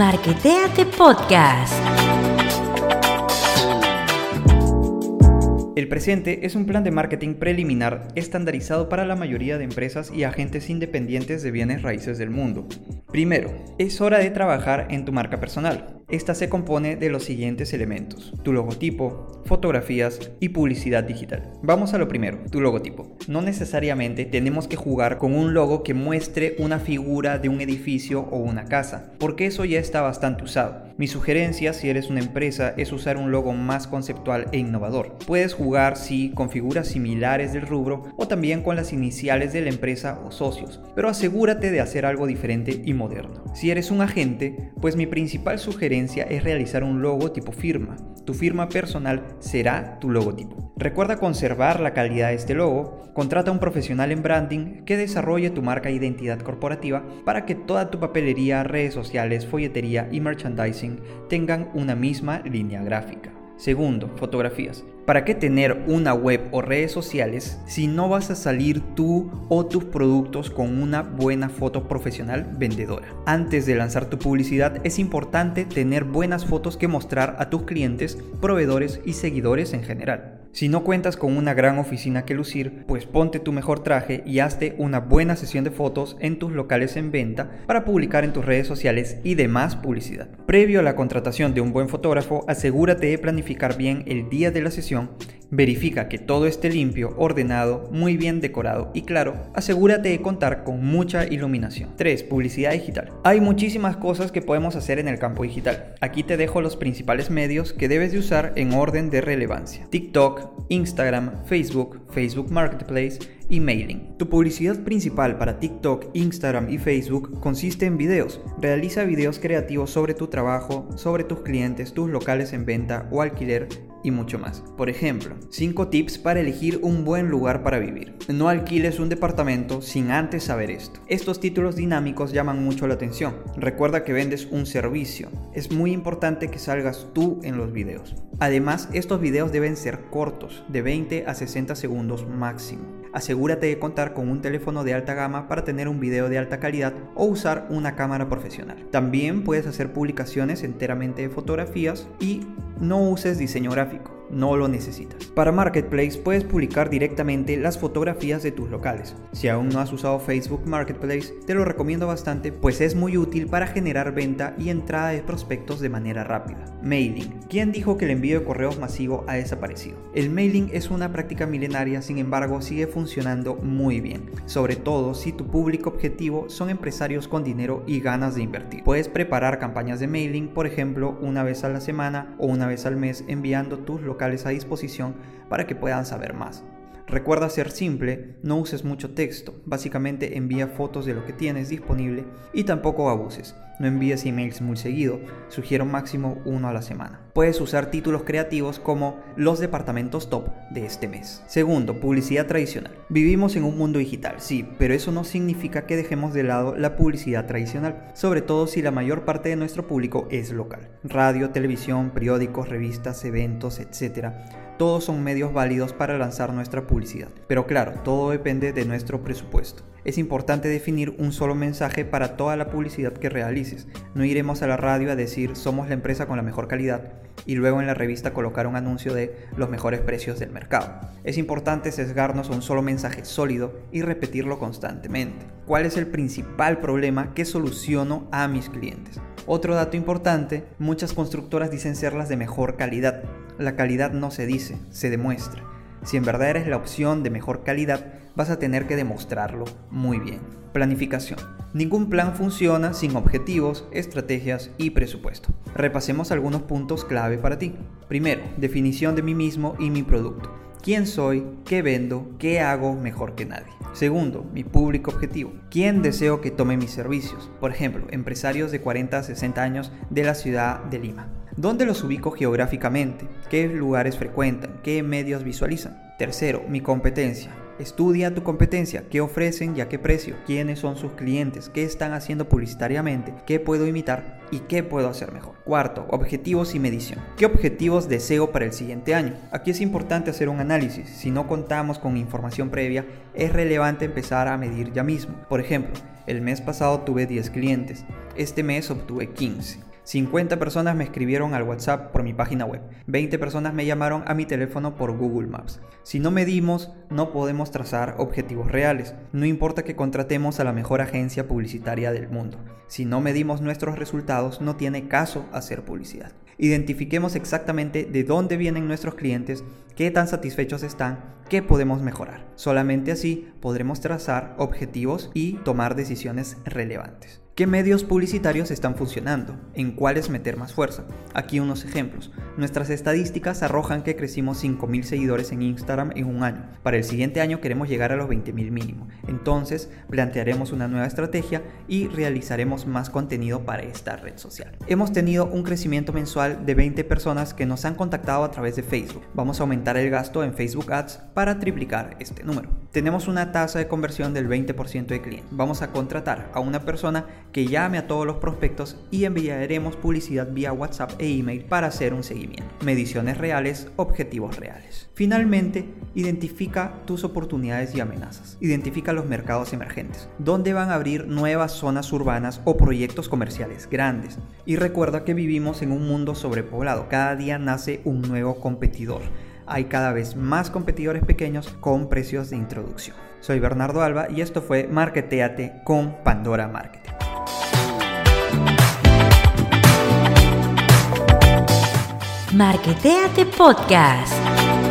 Marketeate Podcast. El presente es un plan de marketing preliminar estandarizado para la mayoría de empresas y agentes independientes de bienes raíces del mundo. Primero, es hora de trabajar en tu marca personal. Esta se compone de los siguientes elementos, tu logotipo, fotografías y publicidad digital. Vamos a lo primero, tu logotipo. No necesariamente tenemos que jugar con un logo que muestre una figura de un edificio o una casa, porque eso ya está bastante usado. Mi sugerencia si eres una empresa es usar un logo más conceptual e innovador. Puedes jugar sí con figuras similares del rubro o también con las iniciales de la empresa o socios, pero asegúrate de hacer algo diferente y moderno. Si eres un agente, pues mi principal sugerencia es realizar un logo tipo firma. Tu firma personal será tu logotipo. Recuerda conservar la calidad de este logo, contrata a un profesional en branding que desarrolle tu marca e identidad corporativa para que toda tu papelería, redes sociales, folletería y merchandising tengan una misma línea gráfica. Segundo, fotografías. ¿Para qué tener una web o redes sociales si no vas a salir tú o tus productos con una buena foto profesional vendedora? Antes de lanzar tu publicidad es importante tener buenas fotos que mostrar a tus clientes, proveedores y seguidores en general. Si no cuentas con una gran oficina que lucir, pues ponte tu mejor traje y hazte una buena sesión de fotos en tus locales en venta para publicar en tus redes sociales y demás publicidad. Previo a la contratación de un buen fotógrafo, asegúrate de planificar bien el día de la sesión Verifica que todo esté limpio, ordenado, muy bien decorado y claro, asegúrate de contar con mucha iluminación. 3. Publicidad digital. Hay muchísimas cosas que podemos hacer en el campo digital. Aquí te dejo los principales medios que debes de usar en orden de relevancia. TikTok, Instagram, Facebook, Facebook Marketplace y mailing. Tu publicidad principal para TikTok, Instagram y Facebook consiste en videos. Realiza videos creativos sobre tu trabajo, sobre tus clientes, tus locales en venta o alquiler y mucho más. Por ejemplo, 5 tips para elegir un buen lugar para vivir. No alquiles un departamento sin antes saber esto. Estos títulos dinámicos llaman mucho la atención. Recuerda que vendes un servicio. Es muy importante que salgas tú en los videos. Además, estos videos deben ser cortos, de 20 a 60 segundos máximo asegúrate de contar con un teléfono de alta gama para tener un video de alta calidad o usar una cámara profesional. También puedes hacer publicaciones enteramente de fotografías y no uses diseño gráfico no lo necesitas. Para Marketplace puedes publicar directamente las fotografías de tus locales. Si aún no has usado Facebook Marketplace, te lo recomiendo bastante pues es muy útil para generar venta y entrada de prospectos de manera rápida. Mailing. ¿Quién dijo que el envío de correos masivo ha desaparecido? El mailing es una práctica milenaria, sin embargo sigue funcionando muy bien, sobre todo si tu público objetivo son empresarios con dinero y ganas de invertir. Puedes preparar campañas de mailing, por ejemplo, una vez a la semana o una vez al mes enviando tus locales a disposición para que puedan saber más. Recuerda ser simple, no uses mucho texto, básicamente envía fotos de lo que tienes disponible y tampoco abuses. No envíes emails muy seguido, sugiero máximo uno a la semana. Puedes usar títulos creativos como los departamentos top de este mes. Segundo, publicidad tradicional. Vivimos en un mundo digital, sí, pero eso no significa que dejemos de lado la publicidad tradicional, sobre todo si la mayor parte de nuestro público es local. Radio, televisión, periódicos, revistas, eventos, etc todos son medios válidos para lanzar nuestra publicidad. Pero claro, todo depende de nuestro presupuesto. Es importante definir un solo mensaje para toda la publicidad que realices. No iremos a la radio a decir somos la empresa con la mejor calidad y luego en la revista colocar un anuncio de los mejores precios del mercado. Es importante sesgarnos a un solo mensaje sólido y repetirlo constantemente. ¿Cuál es el principal problema que soluciono a mis clientes? Otro dato importante, muchas constructoras dicen ser las de mejor calidad. La calidad no se dice, se demuestra. Si en verdad eres la opción de mejor calidad, vas a tener que demostrarlo muy bien. Planificación. Ningún plan funciona sin objetivos, estrategias y presupuesto. Repasemos algunos puntos clave para ti. Primero, definición de mí mismo y mi producto quién soy, qué vendo, qué hago mejor que nadie. Segundo, mi público objetivo. ¿Quién deseo que tome mis servicios? Por ejemplo, empresarios de 40 a 60 años de la ciudad de Lima. ¿Dónde los ubico geográficamente? ¿Qué lugares frecuentan? ¿Qué medios visualizan? Tercero, mi competencia. Estudia tu competencia, qué ofrecen y a qué precio, quiénes son sus clientes, qué están haciendo publicitariamente, qué puedo imitar y qué puedo hacer mejor. Cuarto, objetivos y medición. ¿Qué objetivos deseo para el siguiente año? Aquí es importante hacer un análisis. Si no contamos con información previa, es relevante empezar a medir ya mismo. Por ejemplo, el mes pasado tuve 10 clientes, este mes obtuve 15. 50 personas me escribieron al WhatsApp por mi página web. 20 personas me llamaron a mi teléfono por Google Maps. Si no medimos, no podemos trazar objetivos reales. No importa que contratemos a la mejor agencia publicitaria del mundo. Si no medimos nuestros resultados, no tiene caso hacer publicidad. Identifiquemos exactamente de dónde vienen nuestros clientes, qué tan satisfechos están, qué podemos mejorar. Solamente así podremos trazar objetivos y tomar decisiones relevantes. ¿Qué medios publicitarios están funcionando? ¿En cuáles meter más fuerza? Aquí unos ejemplos. Nuestras estadísticas arrojan que crecimos 5.000 seguidores en Instagram en un año. Para el siguiente año queremos llegar a los 20.000 mínimo. Entonces plantearemos una nueva estrategia y realizaremos más contenido para esta red social. Hemos tenido un crecimiento mensual de 20 personas que nos han contactado a través de Facebook. Vamos a aumentar el gasto en Facebook Ads para triplicar este número. Tenemos una tasa de conversión del 20% de clientes. Vamos a contratar a una persona que llame a todos los prospectos y enviaremos publicidad vía WhatsApp e email para hacer un seguimiento. Mediciones reales, objetivos reales. Finalmente, identifica tus oportunidades y amenazas. Identifica los mercados emergentes, dónde van a abrir nuevas zonas urbanas o proyectos comerciales grandes. Y recuerda que vivimos en un mundo sobrepoblado. Cada día nace un nuevo competidor hay cada vez más competidores pequeños con precios de introducción. Soy Bernardo Alba y esto fue Marketeate con Pandora Marketing. Marketeate Podcast.